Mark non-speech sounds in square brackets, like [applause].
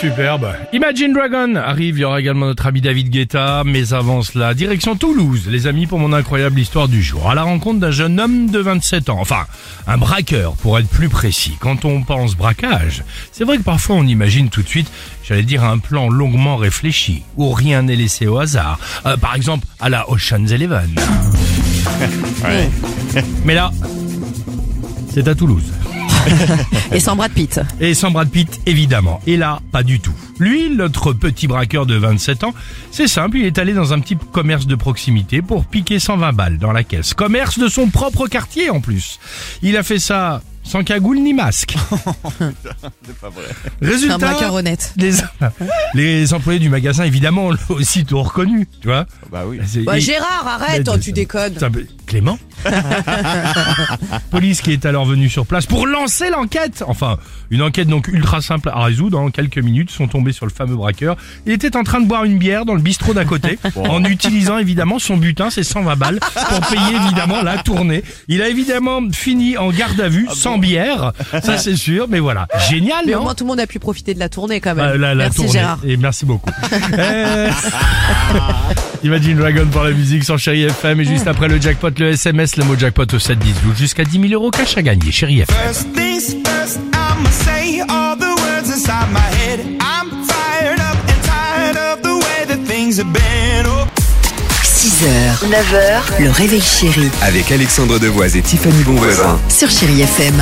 Superbe. Imagine Dragon arrive, il y aura également notre ami David Guetta, mais avant cela, direction Toulouse, les amis, pour mon incroyable histoire du jour. À la rencontre d'un jeune homme de 27 ans, enfin, un braqueur pour être plus précis. Quand on pense braquage, c'est vrai que parfois on imagine tout de suite, j'allais dire, un plan longuement réfléchi, où rien n'est laissé au hasard. Euh, par exemple, à la Ocean's Eleven. [laughs] Mais là, c'est à Toulouse. [laughs] Et sans Brad Pitt. Et sans Brad Pitt, évidemment. Et là, pas du tout. Lui, notre petit braqueur de 27 ans, c'est simple, il est allé dans un petit commerce de proximité pour piquer 120 balles dans la caisse. Commerce de son propre quartier en plus. Il a fait ça sans cagoule ni masque. [laughs] Un Résultat, braqueur honnête. les, les employés du magasin, évidemment, [laughs] l'ont aussitôt reconnu, tu vois. Bah oui. C'est- Bah, et- Gérard, arrête, oh, tu déconnes. Clément [laughs] Police qui est alors venue sur place pour lancer l'enquête. Enfin, une enquête donc ultra simple à résoudre. En quelques minutes, sont tombés sur le fameux braqueur. Il était en train de boire une bière dans le bistrot d'à côté, [laughs] en utilisant évidemment son butin, ses 120 balles, pour payer évidemment la tournée. Il a évidemment fini en garde à vue, sans bière, ça c'est sûr, mais voilà. Génial, Mais non au moins tout le monde a pu profiter de la tournée quand même. bah, la, la Merci tournée. Gérard. Et merci beaucoup. Euh, [laughs] Imagine Dragon pour la musique sur Chéri FM et juste après le jackpot, le SMS, le mot jackpot au 7 10 12 jusqu'à 10 000 euros cash à gagner. Chéri FM. First things first, I'ma say all the words inside my head. I'm fired up and tired of the way that things have been. Oh. 6h, 9h, le réveil chéri Avec Alexandre Devoise et Tiffany Bonvoisin. sur Chéri FM.